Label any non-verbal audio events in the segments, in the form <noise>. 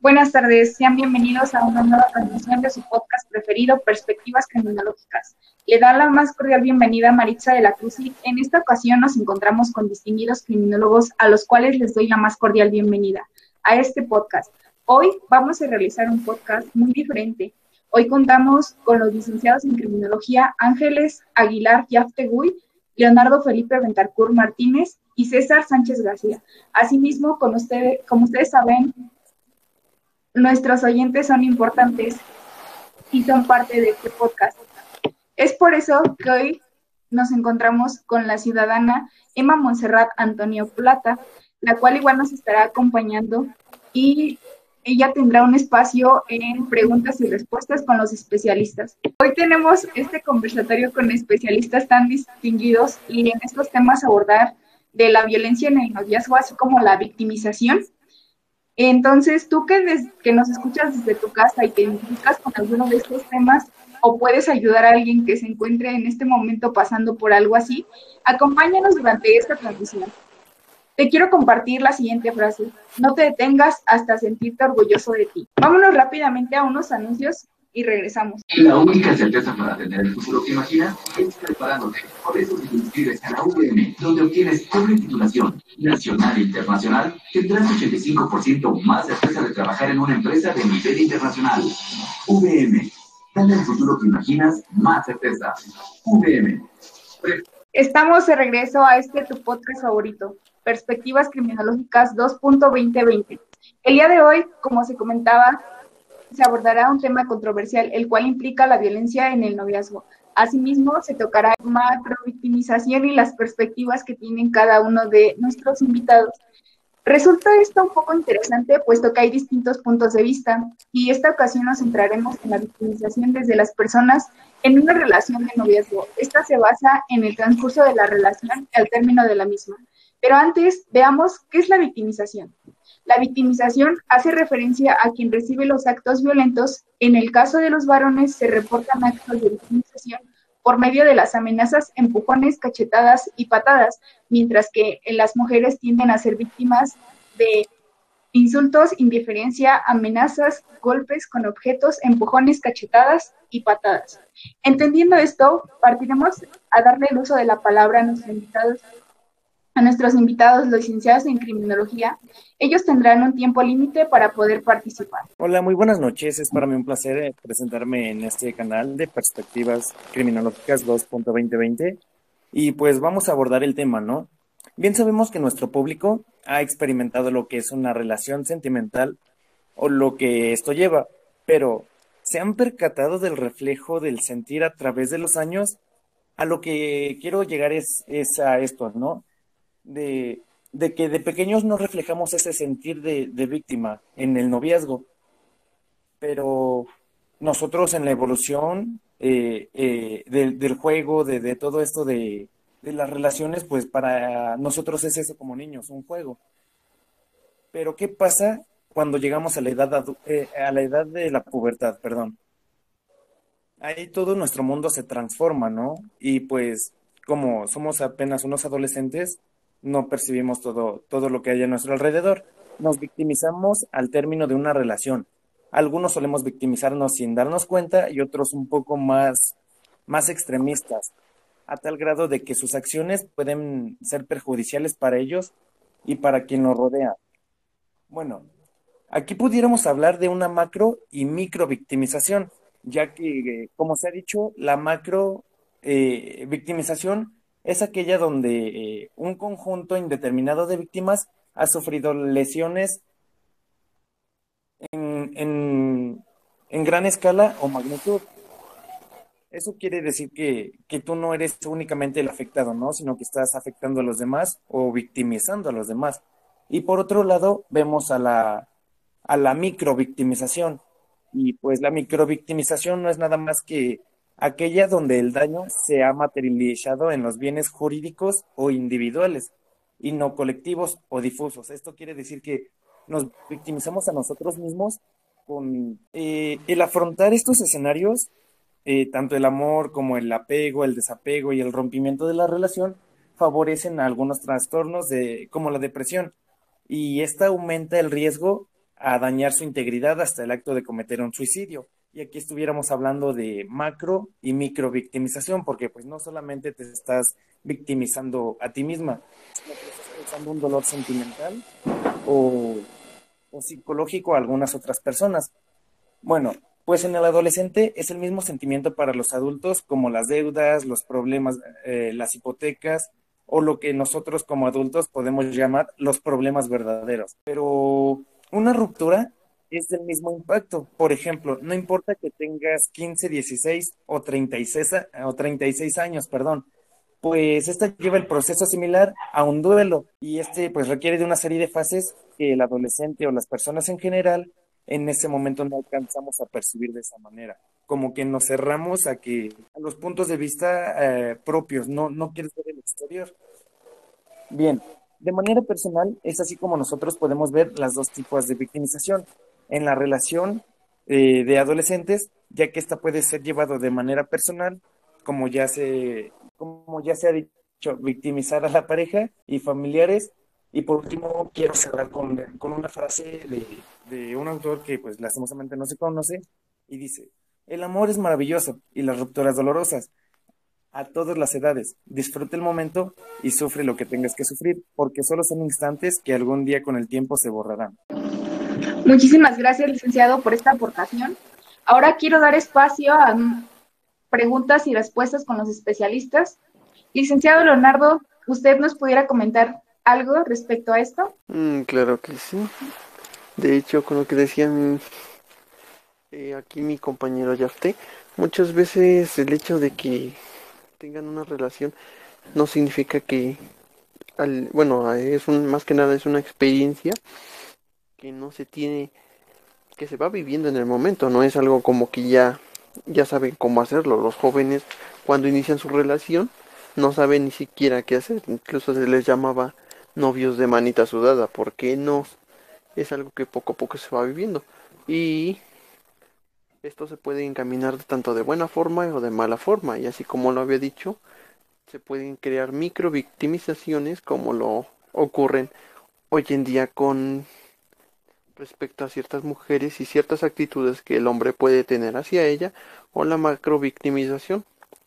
Buenas tardes, sean bienvenidos a una nueva transmisión de su podcast preferido, Perspectivas Criminológicas. Le da la más cordial bienvenida a Maritza de la Cruz y en esta ocasión nos encontramos con distinguidos criminólogos a los cuales les doy la más cordial bienvenida a este podcast. Hoy vamos a realizar un podcast muy diferente. Hoy contamos con los licenciados en criminología Ángeles Aguilar Yafteguy, Leonardo Felipe Ventarcur Martínez y César Sánchez García. Asimismo, con ustedes, como ustedes saben, nuestros oyentes son importantes y son parte de este podcast. Es por eso que hoy nos encontramos con la ciudadana Emma Monserrat Antonio Plata, la cual igual nos estará acompañando y ella tendrá un espacio en preguntas y respuestas con los especialistas. Hoy tenemos este conversatorio con especialistas tan distinguidos y en estos temas abordar de la violencia en el noviazgo, así como la victimización entonces, tú que, nos escuchas desde tu casa y te identificas con alguno de estos temas o puedes ayudar a alguien que se encuentre en este momento pasando por algo así, acompáñanos durante esta transmisión. Te quiero compartir la siguiente frase. No te detengas hasta sentirte orgulloso de ti. Vámonos rápidamente a unos anuncios y regresamos. La única certeza para tener el futuro que imaginas es preparándote. Por eso te inscribes a la UVM, donde obtienes doble titulación nacional e internacional, tendrás 85% más certeza de trabajar en una empresa de nivel internacional. UVM, dale el futuro que imaginas más certeza. UVM. Estamos de regreso a este tu podcast favorito, Perspectivas Criminológicas 2.2020. El día de hoy, como se comentaba, se abordará un tema controversial, el cual implica la violencia en el noviazgo. Asimismo, se tocará macrovictimización y las perspectivas que tienen cada uno de nuestros invitados. Resulta esto un poco interesante, puesto que hay distintos puntos de vista, y esta ocasión nos centraremos en la victimización desde las personas en una relación de noviazgo. Esta se basa en el transcurso de la relación al término de la misma. Pero antes, veamos qué es la victimización. La victimización hace referencia a quien recibe los actos violentos. En el caso de los varones se reportan actos de victimización por medio de las amenazas, empujones, cachetadas y patadas, mientras que las mujeres tienden a ser víctimas de insultos, indiferencia, amenazas, golpes con objetos, empujones, cachetadas y patadas. Entendiendo esto, partiremos a darle el uso de la palabra a nuestros invitados a nuestros invitados, licenciados en criminología. Ellos tendrán un tiempo límite para poder participar. Hola, muy buenas noches. Es para mí un placer eh, presentarme en este canal de Perspectivas Criminológicas 2.2020. Y pues vamos a abordar el tema, ¿no? Bien sabemos que nuestro público ha experimentado lo que es una relación sentimental o lo que esto lleva, pero ¿se han percatado del reflejo del sentir a través de los años? A lo que quiero llegar es, es a esto, ¿no? De, que de pequeños no reflejamos ese sentir de, víctima en el noviazgo, pero nosotros en la evolución eh, eh, del, juego, de, todo esto de, las relaciones, pues para nosotros es eso como niños, un juego. Pero ¿qué pasa cuando llegamos a la edad, eh, a la edad de la pubertad, perdón? Ahí todo nuestro mundo se transforma, ¿no? Y pues como somos apenas unos adolescentes, no percibimos todo, todo lo que hay a nuestro alrededor. Nos victimizamos al término de una relación. Algunos solemos victimizarnos sin darnos cuenta y otros un poco más, más extremistas, a tal grado de que sus acciones pueden ser perjudiciales para ellos y para quien los rodea. Bueno, aquí pudiéramos hablar de una macro y micro victimización, ya que, como se ha dicho, la macro eh, victimización es aquella donde eh, un conjunto indeterminado de víctimas ha sufrido lesiones en, gran escala o magnitud. Eso quiere decir que, tú no eres únicamente el afectado, ¿no? Sino que estás afectando a los demás o victimizando a los demás. Y por otro lado, vemos a la, a la microvictimización. Y pues la microvictimización no es nada más que aquella donde el daño se ha materializado en los bienes jurídicos o individuales y no colectivos o difusos. Esto quiere decir que nos victimizamos a nosotros mismos con eh, el afrontar estos escenarios, eh, tanto el amor como el apego, el desapego y el rompimiento de la relación favorecen algunos trastornos de, como la depresión y esta aumenta el riesgo a dañar su integridad hasta el acto de cometer un suicidio. Y aquí estuviéramos hablando de macro y micro victimización, porque pues no solamente te estás victimizando a ti misma, sino que estás causando un dolor sentimental o, o psicológico a algunas otras personas. Bueno, pues en el adolescente es el mismo sentimiento para los adultos como las deudas, los problemas, eh, las hipotecas o lo que nosotros como adultos podemos llamar los problemas verdaderos. Pero una ruptura es del mismo impacto. Por ejemplo, no importa que tengas 15, 16 o 36, o 36 años, perdón, pues esta lleva el proceso similar a un duelo y este pues requiere de una serie de fases que el adolescente o las personas en general en ese momento no alcanzamos a percibir de esa manera. Como que nos cerramos a que a los puntos de vista eh, propios, no, no quieres ver el exterior. Bien, de manera personal es así como nosotros podemos ver las dos tipos de victimización. En la relación eh, de adolescentes, ya que esta puede ser llevado de manera personal, como ya se, como ya se ha dicho, victimizar a la pareja y familiares y por último, quiero cerrar con, con una frase de, de, un autor que pues lastimosamente no se conoce y dice, el amor es maravilloso y las rupturas dolorosas. A todas las edades, disfrute el momento y sufre lo que tengas que sufrir, porque solo son instantes que algún día con el tiempo se borrarán. Muchísimas gracias, licenciado, por esta aportación. Ahora quiero dar espacio a preguntas y respuestas con los especialistas. Licenciado Leonardo, ¿usted nos pudiera comentar algo respecto a esto? Mm, claro que sí. De hecho, con lo que decían eh, aquí mi compañero Yafte, muchas veces el hecho de que tengan una relación no significa que, al, bueno, es un, más que nada es una experiencia que no se tiene, que se va viviendo en el momento, no es algo como que ya, ya saben cómo hacerlo. Los jóvenes cuando inician su relación no saben ni siquiera qué hacer, incluso se les llamaba novios de manita sudada, porque no es algo que poco a poco se va viviendo. Y esto se puede encaminar tanto de buena forma o de mala forma. Y así como lo había dicho se pueden crear micro victimizaciones como lo ocurren hoy en día con respecto a ciertas mujeres y ciertas actitudes que el hombre puede tener hacia ella o la macro victimización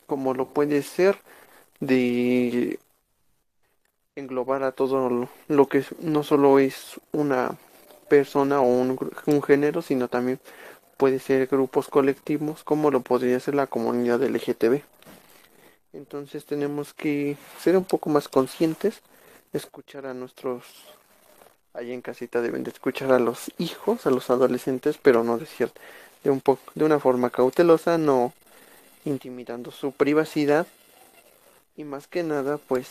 como lo puede ser de englobar a todo lo que no solo es una persona o un, un, género, sino también puede ser grupos colectivos como lo podría ser la comunidad LGTB. Entonces tenemos que ser un poco más conscientes, escuchar a nuestros ahí en casita deben de escuchar a los hijos, a los adolescentes, pero no decir de un poco de una forma cautelosa, no intimidando su privacidad y más que nada pues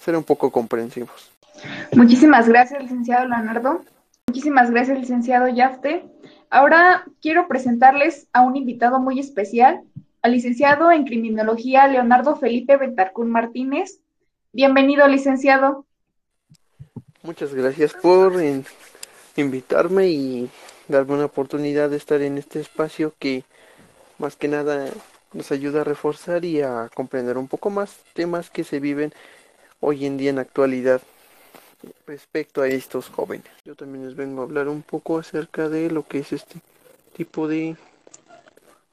ser un poco comprensivos. Muchísimas gracias, licenciado Leonardo. Muchísimas gracias, licenciado Yafte. Ahora quiero presentarles a un invitado muy especial, al licenciado en Criminología Leonardo Felipe Betarcún Martínez. Bienvenido, licenciado. Muchas gracias por invitarme y darme una oportunidad de estar en este espacio que más que nada nos ayuda a reforzar y a comprender un poco más temas que se viven hoy en día en actualidad respecto a estos jóvenes. Yo también les vengo a hablar un poco acerca de lo que es este tipo de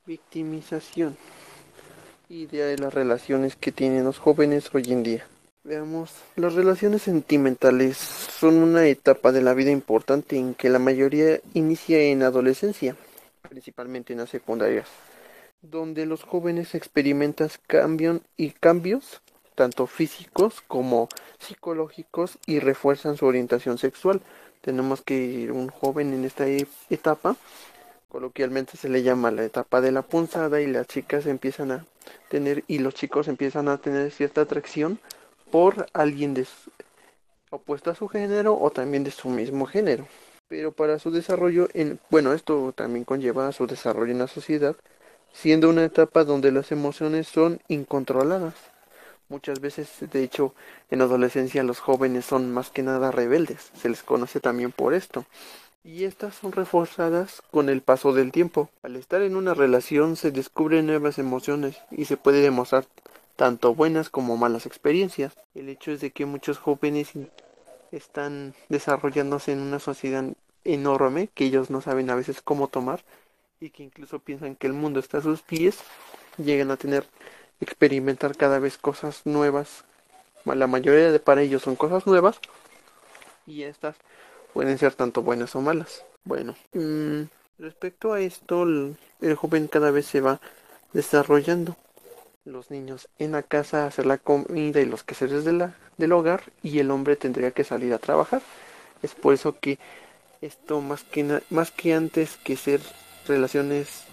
victimización y de las relaciones que tienen los jóvenes hoy en día. Veamos, las relaciones sentimentales son una etapa de la vida importante en que la mayoría inicia en adolescencia, principalmente en las secundarias, donde los jóvenes experimentan cambios y cambios tanto físicos como psicológicos y refuerzan su orientación sexual. Tenemos que un joven en esta e-, etapa, coloquialmente se le llama la etapa de la punzada y las chicas empiezan a tener y los chicos empiezan a tener cierta atracción por alguien de opuesto a su género o también de su mismo género. Pero para su desarrollo, en, bueno, esto también conlleva a su desarrollo en la sociedad, siendo una etapa donde las emociones son incontroladas. Muchas veces, de hecho, en adolescencia los jóvenes son más que nada rebeldes, se les conoce también por esto. Y estas son reforzadas con el paso del tiempo. Al estar en una relación se descubren nuevas emociones y se puede demostrar tanto buenas como malas experiencias. El hecho es de que muchos jóvenes están desarrollándose en una sociedad enorme que ellos no saben a veces cómo tomar y que incluso piensan que el mundo está a sus pies, llegan a tener, experimentar cada vez cosas nuevas. La mayoría de para ellos son cosas nuevas y estas pueden ser tanto buenas o malas. Bueno, mm, respecto a esto, el, el joven cada vez se va desarrollando. Los niños en la casa hacer la comida y los quehaceres de la, del hogar y el hombre tendría que salir a trabajar. Es por eso que esto más que, más que antes que ser relaciones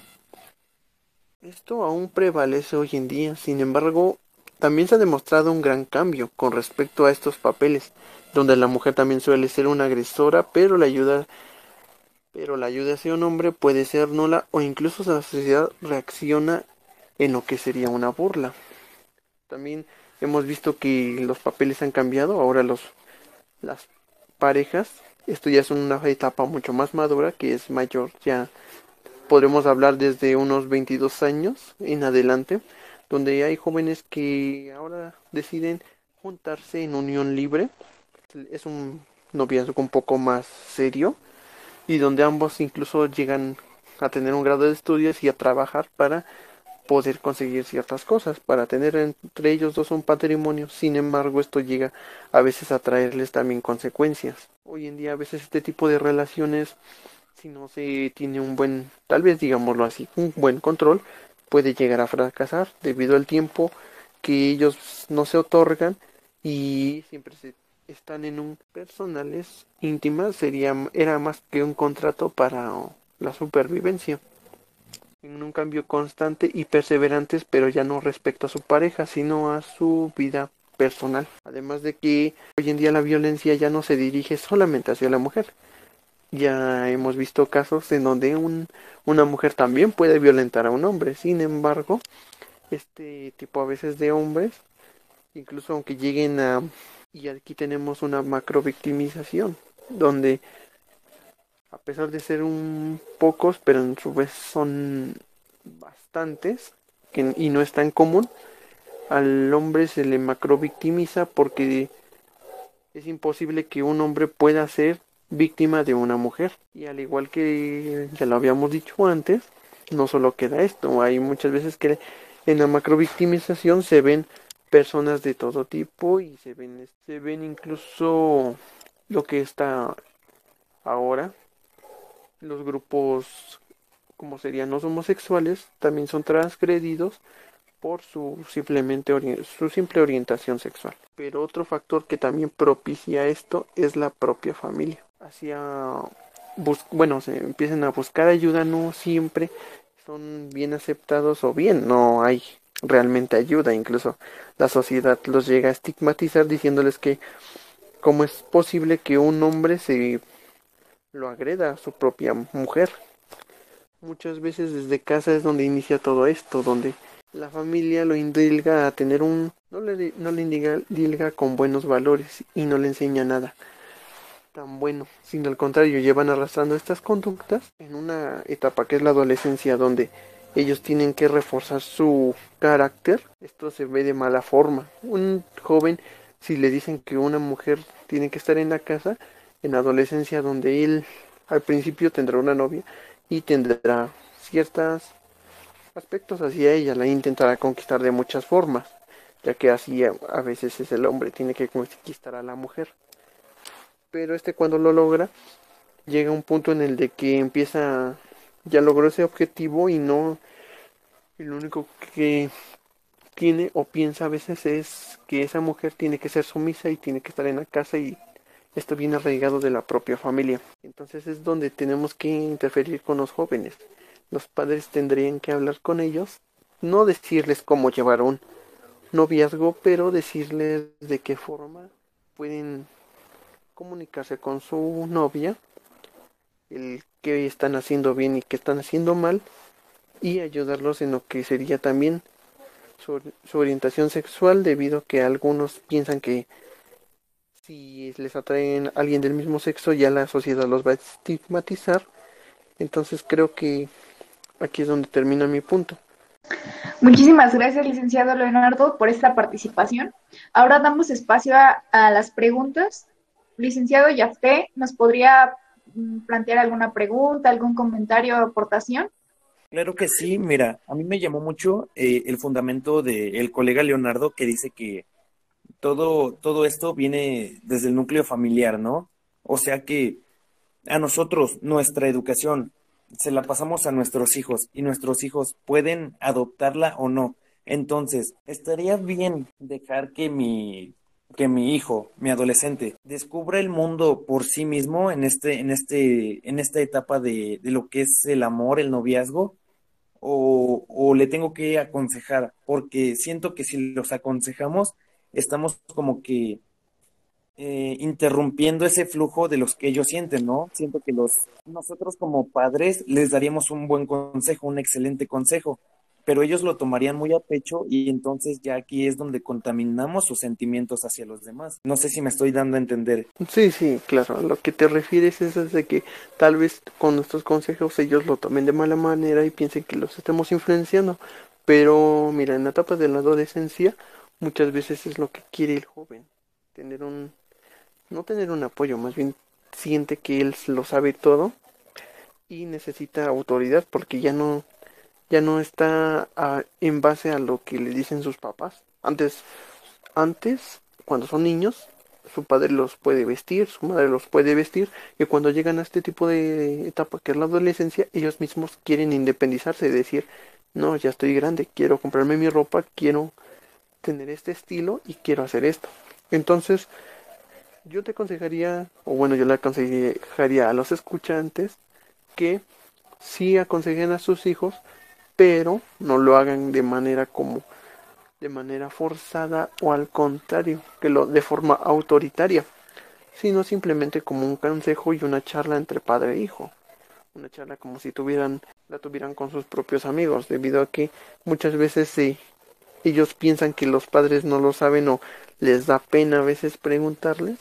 esto aún prevalece hoy en día, sin embargo, también se ha demostrado un gran cambio con respecto a estos papeles, donde la mujer también suele ser una agresora, pero la ayuda pero la ayuda hacia un hombre puede ser nula o incluso la sociedad reacciona en lo que sería una burla. También hemos visto que los papeles han cambiado, ahora los las parejas, esto ya es una etapa mucho más madura que es mayor ya podremos hablar desde unos 22 años en adelante, donde hay jóvenes que ahora deciden juntarse en unión libre. Es un noviazgo un poco más serio y donde ambos incluso llegan a tener un grado de estudios y a trabajar para poder conseguir ciertas cosas, para tener entre ellos dos un patrimonio. Sin embargo, esto llega a veces a traerles también consecuencias. Hoy en día a veces este tipo de relaciones si no se tiene un buen, tal vez digámoslo así, un buen control, puede llegar a fracasar debido al tiempo que ellos no se otorgan y siempre se están en un personales íntimas sería era más que un contrato para la supervivencia en un cambio constante y perseverantes pero ya no respecto a su pareja sino a su vida personal además de que hoy en día la violencia ya no se dirige solamente hacia la mujer ya hemos visto casos en donde un, una mujer también puede violentar a un hombre. Sin embargo, este tipo a veces de hombres, incluso aunque lleguen a... Y aquí tenemos una macro victimización, donde a pesar de ser un pocos, pero en su vez son bastantes, que, y no es tan común, al hombre se le macro victimiza porque es imposible que un hombre pueda ser víctima de una mujer. Y al igual que ya lo habíamos dicho antes, no solo queda esto, hay muchas veces que en la macrovictimización se ven personas de todo tipo y se ven, se ven incluso lo que está ahora. Los grupos como serían los homosexuales también son transgredidos por su simplemente su simple orientación sexual. Pero otro factor que también propicia esto es la propia familia hacia bueno se empiezan a buscar ayuda no siempre son bien aceptados o bien no hay realmente ayuda incluso la sociedad los llega a estigmatizar diciéndoles que cómo es posible que un hombre se lo agreda a su propia mujer muchas veces desde casa es donde inicia todo esto donde la familia lo indilga a tener un no le no le indilga con buenos valores y no le enseña nada tan bueno, sino al contrario, llevan arrastrando estas conductas en una etapa que es la adolescencia, donde ellos tienen que reforzar su carácter. Esto se ve de mala forma. Un joven, si le dicen que una mujer tiene que estar en la casa, en adolescencia, donde él al principio tendrá una novia y tendrá ciertos aspectos hacia ella, la intentará conquistar de muchas formas, ya que así a veces es el hombre, tiene que conquistar a la mujer. Pero este cuando lo logra llega a un punto en el de que empieza ya logró ese objetivo y no y lo único que tiene o piensa a veces es que esa mujer tiene que ser sumisa y tiene que estar en la casa y esto viene arraigado de la propia familia. Entonces es donde tenemos que interferir con los jóvenes. Los padres tendrían que hablar con ellos, no decirles cómo llevar un noviazgo, pero decirles de qué forma pueden comunicarse con su novia, el que están haciendo bien y que están haciendo mal, y ayudarlos en lo que sería también su, orientación sexual, debido a que algunos piensan que si les atraen a alguien del mismo sexo, ya la sociedad los va a estigmatizar. Entonces creo que aquí es donde termina mi punto. Muchísimas gracias, licenciado Leonardo, por esta participación. Ahora damos espacio a, a las preguntas licenciado Yafté, ¿nos podría mm, plantear alguna pregunta, algún comentario o aportación? Claro que sí, mira, a mí me llamó mucho eh, el fundamento del colega Leonardo que dice que todo, todo esto viene desde el núcleo familiar, ¿no? O sea que a nosotros, nuestra educación, se la pasamos a nuestros hijos y nuestros hijos pueden adoptarla o no. Entonces, estaría bien dejar que mi que mi hijo, mi adolescente, descubra el mundo por sí mismo en este, en este, en esta etapa de, de lo que es el amor, el noviazgo, o, o le tengo que aconsejar, porque siento que si los aconsejamos, estamos como que eh, interrumpiendo ese flujo de los que ellos sienten, ¿no? Siento que los nosotros como padres les daríamos un buen consejo, un excelente consejo, pero ellos lo tomarían muy a pecho y entonces ya aquí es donde contaminamos sus sentimientos hacia los demás. No sé si me estoy dando a entender. Sí, sí, claro. lo que te refieres es de que tal vez con nuestros consejos ellos lo tomen de mala manera y piensen que los estemos influenciando. Pero mira, en la etapa de la adolescencia muchas veces es lo que quiere el joven, tener un no tener un apoyo, más bien siente que él lo sabe todo y necesita autoridad porque ya no ya no está ah, en base a lo que le dicen sus papás. Antes antes cuando son niños su padre los puede vestir, su madre los puede vestir y cuando llegan a este tipo de etapa que es la adolescencia, ellos mismos quieren independizarse, decir, no, ya estoy grande, quiero comprarme mi ropa, quiero tener este estilo y quiero hacer esto. Entonces, yo te aconsejaría, o bueno, yo le aconsejaría a los escuchantes que sí aconsejen a sus hijos, pero no lo hagan de manera como de manera forzada o al contrario, que lo de forma autoritaria, sino simplemente como un consejo y una charla entre padre e hijo. Una charla como si tuvieran la tuvieran con sus propios amigos, debido a que muchas veces sí, ellos piensan que los padres no lo saben o les da pena a veces preguntarles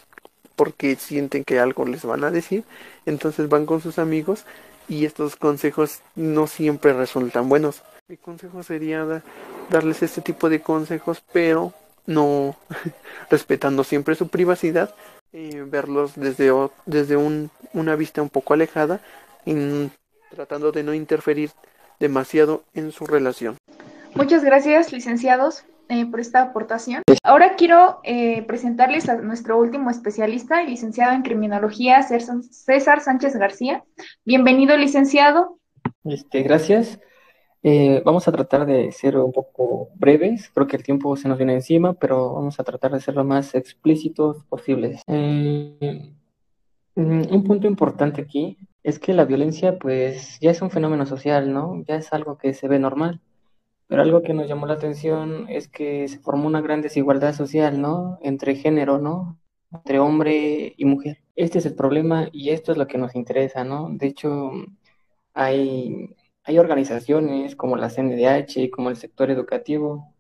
porque sienten que algo les van a decir, entonces van con sus amigos y estos consejos no siempre resultan buenos. Mi consejo sería darles este tipo de consejos, pero no <laughs> respetando siempre su privacidad, eh, verlos desde, desde un, una vista un poco alejada y tratando de no interferir demasiado en su relación. Muchas gracias, licenciados. Eh, por esta aportación. Ahora quiero eh, presentarles a nuestro último especialista, el licenciado en criminología, César Sánchez García. Bienvenido, licenciado. Este, gracias. Eh, vamos a tratar de ser un poco breves, creo que el tiempo se nos viene encima, pero vamos a tratar de ser lo más explícitos posibles. Mm, un punto importante aquí es que la violencia pues ya es un fenómeno social, ¿no? Ya es algo que se ve normal. Pero algo que nos llamó la atención es que se formó una gran desigualdad social, ¿no? Entre género, ¿no? Entre hombre y mujer. Este es el problema y esto es lo que nos interesa, ¿no? De hecho, hay, hay organizaciones como la CNDH, como el sector educativo,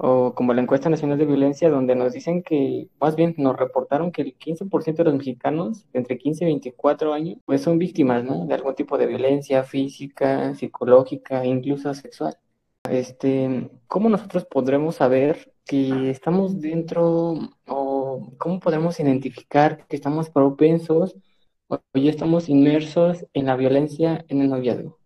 o como la encuesta nacional de violencia, donde nos dicen que, más bien nos reportaron que el 15% de los mexicanos entre 15 y 24 años, pues son víctimas, ¿no? De algún tipo de violencia física, psicológica, incluso sexual. Este, ¿cómo nosotros podremos saber que estamos dentro o cómo podemos identificar que estamos propensos o ya estamos inmersos en la violencia en el noviazgo?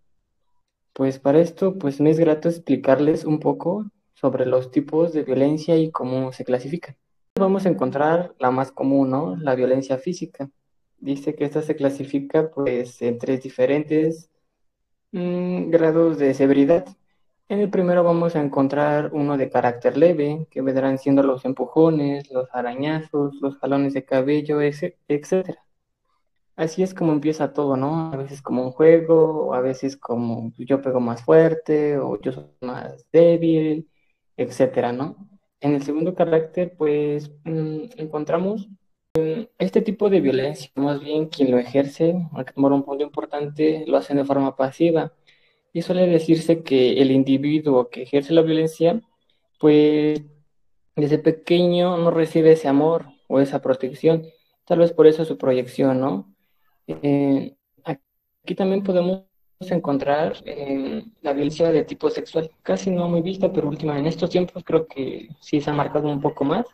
Pues para esto, pues me es grato explicarles un poco sobre los tipos de violencia y cómo se clasifican. Vamos a encontrar la más común, ¿no? La violencia física. Dice que esta se clasifica pues en tres diferentes mm, grados de severidad. En el primero vamos a encontrar uno de carácter leve, que vendrán siendo los empujones, los arañazos, los jalones de cabello, etc. Así es como empieza todo, ¿no? A veces como un juego, a veces como yo pego más fuerte, o yo soy más débil, etcétera, ¿no? En el segundo carácter, pues mm, encontramos mm, este tipo de violencia, más bien quien lo ejerce, tomar un punto importante, lo hacen de forma pasiva. Y suele decirse que el individuo que ejerce la violencia, pues desde pequeño no recibe ese amor o esa protección. Tal vez por eso su proyección, ¿no? Eh, aquí también podemos encontrar eh, la violencia de tipo sexual, casi no muy vista, pero última en estos tiempos creo que sí se ha marcado un poco más.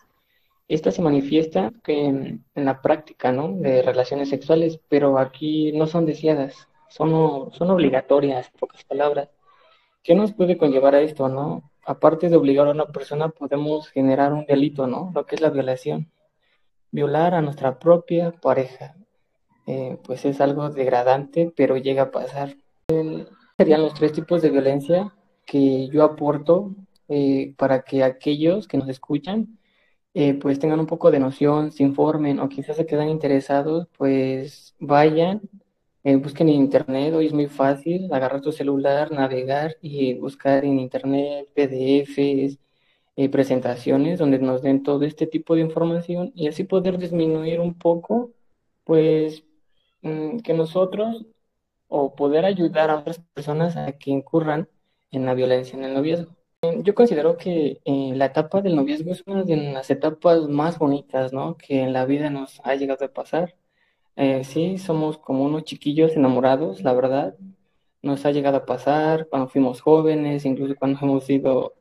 esta se manifiesta en, en, la práctica, ¿no? De relaciones sexuales, pero aquí no son deseadas, son, son obligatorias, en pocas palabras. ¿Qué nos puede conllevar a esto, no? Aparte de obligar a una persona, podemos generar un delito, ¿no? Lo que es la violación. Violar a nuestra propia pareja, eh, pues es algo degradante, pero llega a pasar. Serían los tres tipos de violencia que yo aporto eh, para que aquellos que nos escuchan eh, pues tengan un poco de noción, se informen o quizás se quedan interesados, pues vayan, eh, busquen en internet, hoy es muy fácil agarrar tu celular, navegar y buscar en internet PDFs, presentaciones donde nos den todo este tipo de información y así poder disminuir un poco, pues mm, que nosotros o poder ayudar a otras personas a que incurran en la violencia en el noviazgo. Yo considero que eh, la etapa del noviazgo es una de las etapas más bonitas, ¿no? Que en la vida nos ha llegado a pasar. Eh, sí, somos como unos chiquillos enamorados, la verdad. Nos ha llegado a pasar cuando fuimos jóvenes, incluso cuando <laughs> hemos sido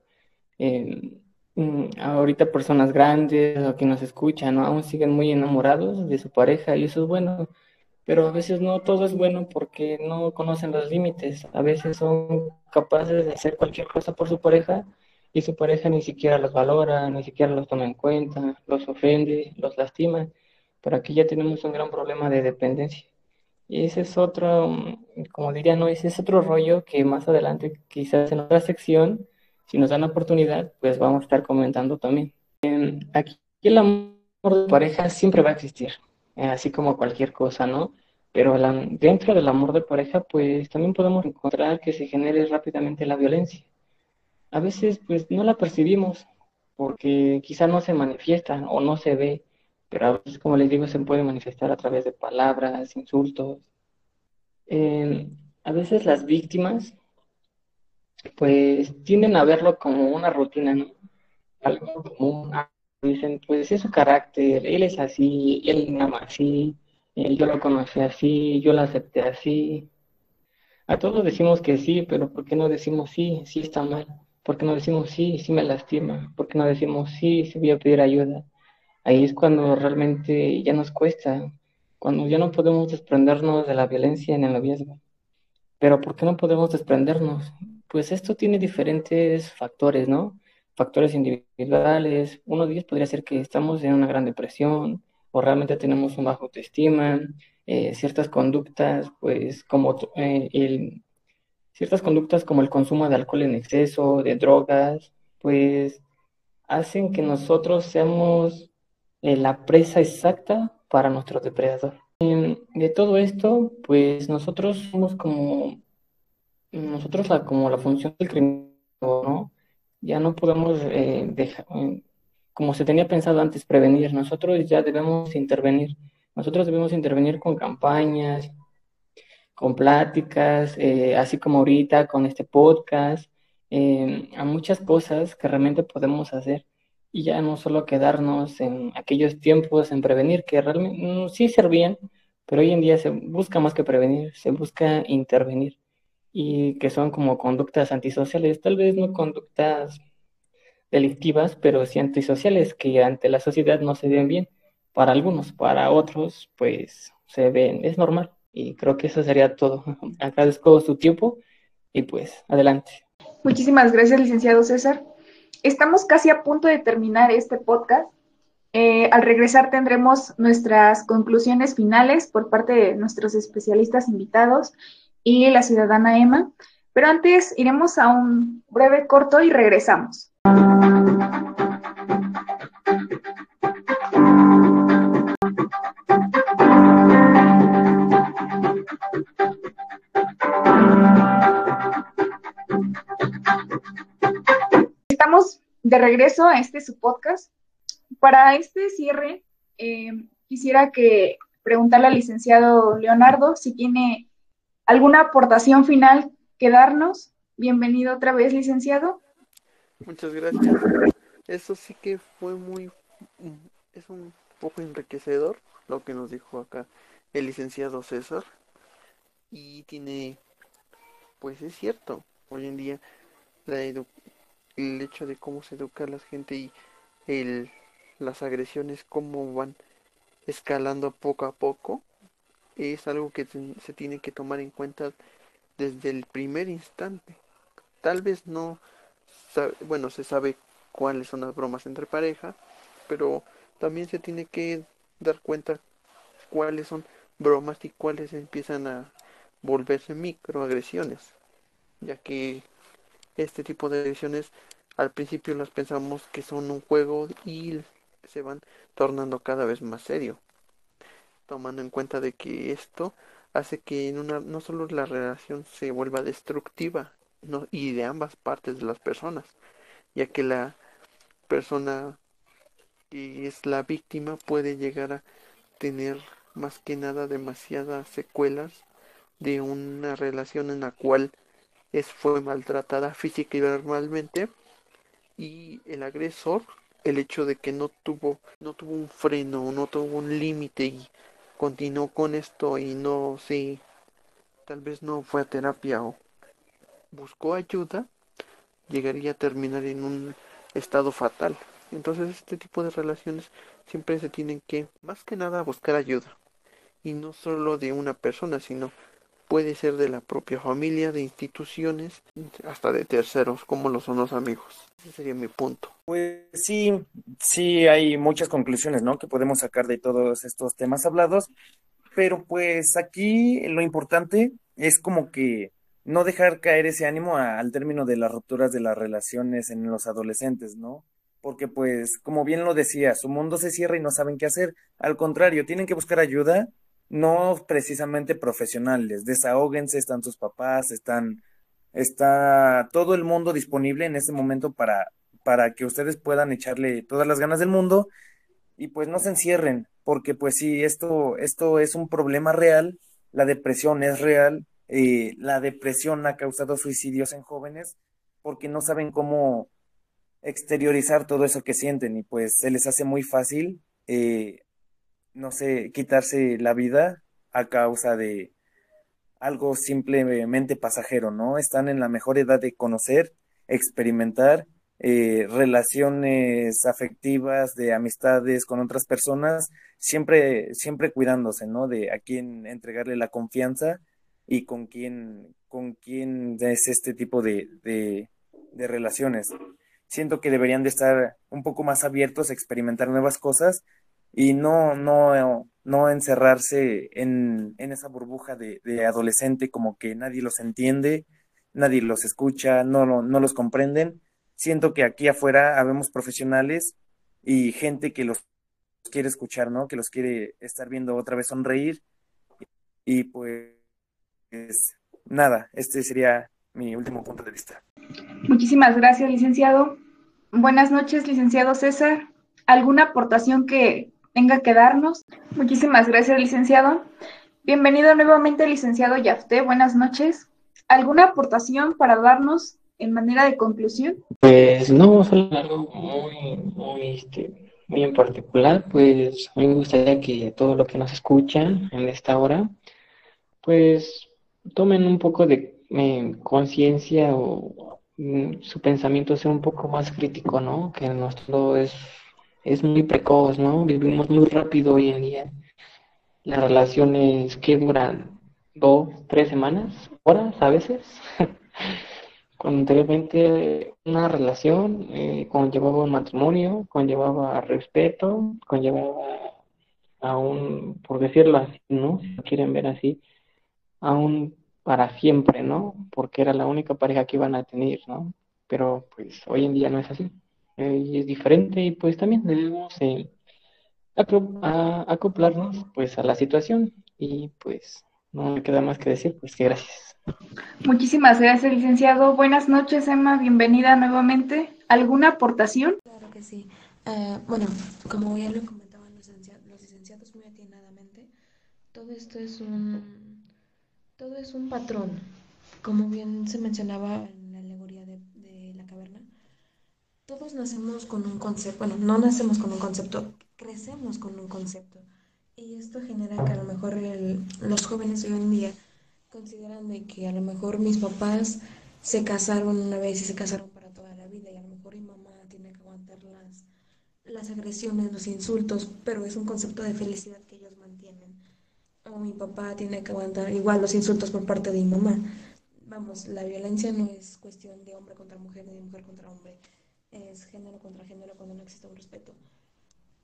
eh, mm, ahorita personas grandes o que nos escuchan, ¿no? Aún siguen muy enamorados de su pareja y eso es bueno pero a veces no todo es bueno porque no conocen los límites. A veces son capaces de hacer cualquier cosa por su pareja y su pareja ni siquiera los valora, ni siquiera los toma en cuenta, los ofende, los lastima. Pero aquí ya tenemos un gran problema de dependencia. Y ese es otro, como diría, no, ese es otro rollo que más adelante, quizás en otra sección, si nos dan la oportunidad, pues vamos a estar comentando también. Aquí el amor de pareja siempre va a existir eh, así como cualquier cosa, ¿no? Pero dentro del amor de pareja, pues también podemos encontrar que se genere rápidamente la violencia. A veces, pues no la percibimos porque quizá no se manifiesta o no se ve, pero a veces, como les digo, se puede manifestar a través de palabras, insultos. Em, a veces las víctimas, pues tienden a verlo como una rutina, ¿no? Algo común, dicen, pues es su carácter, él es así, él me ama así, yo lo conocí así, yo lo acepté así. A todos decimos que sí, pero ¿por qué no decimos sí, sí está mal? ¿Por qué no decimos sí, sí me lastima? ¿Por qué no decimos sí, sí voy a pedir ayuda? Ahí es cuando realmente ya nos cuesta, cuando ya no podemos desprendernos de la violencia en el noviazgo. Pero ¿por qué no podemos desprendernos? Pues esto tiene diferentes factores, ¿no? Factores individuales. Uno de ellos podría ser que estamos en una gran depresión o realmente tenemos un bajo autoestima, eh, ciertas conductas, pues como eh, el, ciertas conductas como el consumo de alcohol en exceso, de drogas, pues hacen que nosotros seamos eh, la presa exacta para nuestro depredador. de todo esto, pues nosotros somos como nosotros como la función del crimen, ¿no? Ya no podemos eh, dejar, eh, como se tenía pensado antes, prevenir. Nosotros ya debemos intervenir. Nosotros debemos intervenir con campañas, con pláticas, eh, así como ahorita con este podcast, a muchas cosas que realmente podemos hacer y ya no solo quedarnos en aquellos tiempos en prevenir que realmente mm, sí servían, pero hoy en día se busca más que prevenir, se busca intervenir y que son como conductas antisociales, tal vez no conductas delictivas, pero sí antisociales, que ante la sociedad no se ven bien. Para algunos, para otros, pues se ven, es normal. Y creo que eso sería todo. <laughs> Agradezco su tiempo y pues adelante. Muchísimas gracias, licenciado César. Estamos casi a punto de terminar este podcast. Eh, al regresar tendremos nuestras conclusiones finales por parte de nuestros especialistas invitados y la ciudadana Emma. Pero antes iremos a un breve corto y regresamos. Estamos de regreso a este su podcast. Para este cierre, eh, quisiera que preguntarle al licenciado Leonardo si tiene ¿Alguna aportación final que darnos? Bienvenido otra vez, licenciado. Muchas gracias. Eso sí que fue muy, es un poco enriquecedor lo que nos dijo acá el licenciado César. Y tiene, pues es cierto, hoy en día la el hecho de cómo se educa a la gente y el las agresiones, cómo van escalando poco a poco, es algo que se tiene que tomar en cuenta desde el primer instante. Tal vez no, bueno, se sabe cuáles son las bromas entre pareja, pero también se tiene que dar cuenta cuáles son bromas y cuáles empiezan a volverse microagresiones, ya que este tipo de agresiones al principio las pensamos que son un juego y se van tornando cada vez más serio, tomando en cuenta de que esto hace que en una, no solo la relación se vuelva destructiva no, y de ambas partes de las personas, ya que la persona que es la víctima puede llegar a tener más que nada demasiadas secuelas de una relación en la cual es, fue maltratada física y verbalmente y el agresor el hecho de que no tuvo no tuvo un freno no tuvo un límite y continuó con esto y no sí tal vez no fue a terapia o buscó ayuda llegaría a terminar en un estado fatal. Entonces este tipo de relaciones siempre se tienen que más que nada buscar ayuda. Y no solo de una persona sino puede ser de la propia familia, de instituciones, hasta de terceros, como lo son los amigos. Ese sería mi punto. Pues sí, sí hay muchas conclusiones, ¿no? Que podemos sacar de todos estos temas hablados, pero pues aquí lo importante es como que no dejar caer ese ánimo al término de las rupturas de las relaciones en los adolescentes, ¿no? Porque pues, como bien lo decía, su mundo se cierra y no saben qué hacer. Al contrario, tienen que buscar ayuda no precisamente profesionales, desahóguense, están sus papás, están, está todo el mundo disponible en este momento para, para que ustedes puedan echarle todas las ganas del mundo y pues no se encierren, porque pues sí, esto, esto es un problema real, la depresión es real, eh, la depresión ha causado suicidios en jóvenes porque no saben cómo exteriorizar todo eso que sienten y pues se les hace muy fácil eh, no sé, quitarse la vida a causa de algo simplemente pasajero, ¿no? Están en la mejor edad de conocer, experimentar eh, relaciones afectivas, de amistades con otras personas, siempre, siempre cuidándose, ¿no? De a quién entregarle la confianza y con quién, con quién es este tipo de, de, de relaciones. Siento que deberían de estar un poco más abiertos a experimentar nuevas cosas y no, no, no encerrarse en, en esa burbuja de, adolescente como que nadie los entiende, nadie los escucha, no, no los comprenden. Siento que aquí afuera habemos profesionales y gente que los quiere escuchar, ¿no? Que los quiere estar viendo otra vez sonreír. Y pues nada, este sería mi último punto de vista. Muchísimas gracias, licenciado. Buenas noches, licenciado César. ¿Alguna aportación que tenga que darnos. Muchísimas gracias, licenciado. Bienvenido nuevamente, licenciado Yafté. Buenas noches. ¿Alguna aportación para darnos en manera de conclusión? Pues no, solo algo muy, muy, este, muy en particular. Pues a mí me gustaría que todo lo que nos escucha en esta hora, pues tomen un poco de eh, conciencia o mm, su pensamiento sea un poco más crítico, ¿no? Que nuestro es es muy precoz, ¿no? Vivimos muy rápido hoy en día. Las relaciones que duran dos, tres semanas, horas a veces. <laughs> Cuando anteriormente una relación eh, conllevaba un matrimonio, conllevaba respeto, conllevaba a un, por decirlo así, ¿no? Si lo quieren ver así, a un para siempre, ¿no? Porque era la única pareja que iban a tener, ¿no? Pero pues hoy en día no es así y es diferente y pues también debemos eh, acoplarnos pues a la situación y pues no me queda más que decir pues que gracias. Muchísimas gracias licenciado. Buenas noches Emma, bienvenida nuevamente. ¿Alguna aportación? Claro que sí. Uh, bueno, como ya lo comentaban los licenciados, los licenciados muy atinadamente, todo esto es un todo es un patrón. Como bien se mencionaba todos nacemos con un concepto, bueno, no nacemos con un concepto, crecemos con un concepto. Y esto genera que a lo mejor los jóvenes hoy en día consideran de que a lo mejor mis papás se casaron una vez y se casaron para toda la vida y a lo mejor mi mamá tiene que aguantar las, las agresiones, los insultos, pero es un concepto de felicidad que ellos mantienen. O mi papá tiene que aguantar igual los insultos por parte de mi mamá. Vamos, la violencia no es cuestión de hombre contra mujer ni de mujer contra hombre, es género contra género cuando no existe un respeto.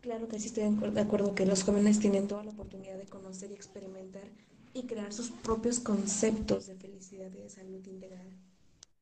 Claro que sí estoy de acuerdo que los jóvenes tienen toda la oportunidad de conocer y experimentar y crear sus propios conceptos de felicidad y de salud integral.